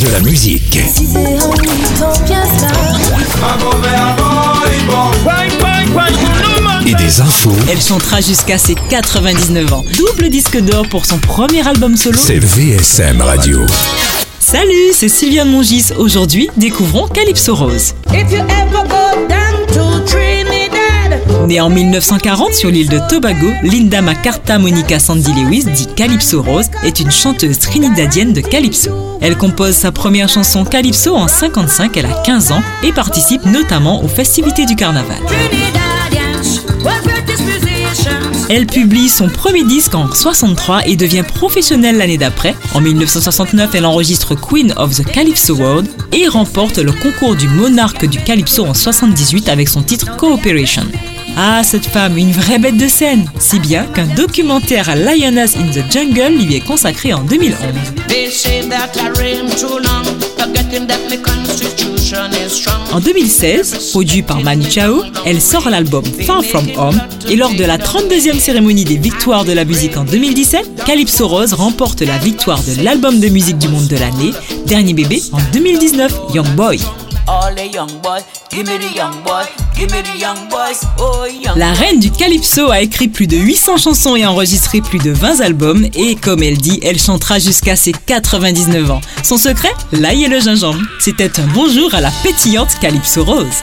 De la musique. Et des infos. Elle chantera jusqu'à ses 99 ans. Double disque d'or pour son premier album solo. C'est VSM Radio. Salut, c'est Sylviane Mongis. Aujourd'hui, découvrons Calypso Rose. If you ever go Née en 1940 sur l'île de Tobago, Linda McCartha Monica Sandy Lewis, dit Calypso Rose, est une chanteuse trinidadienne de Calypso. Elle compose sa première chanson Calypso en 55, elle a 15 ans et participe notamment aux festivités du carnaval. Elle publie son premier disque en 63 et devient professionnelle l'année d'après. En 1969, elle enregistre Queen of the Calypso World et remporte le concours du monarque du Calypso en 78 avec son titre Cooperation. Ah, cette femme, une vraie bête de scène, si bien qu'un documentaire Lioness in the Jungle lui est consacré en 2011. They say that I reign too long, forgetting that my constitution is strong. En 2016, produit par Manu Chao, elle sort l'album Far From Home et lors de la 32e cérémonie des victoires de la musique en 2017, Calypso Rose remporte la victoire de l'album de musique du monde de l'année, Dernier bébé en 2019, Young Boy. All the young give me the young boy, oh. La reine du Calypso a écrit plus de 800 chansons et enregistré plus de 20 albums et comme elle dit, elle chantera jusqu'à ses 99 ans. Son secret L'ail et le gingembre. C'était un bonjour à la pétillante Calypso Rose.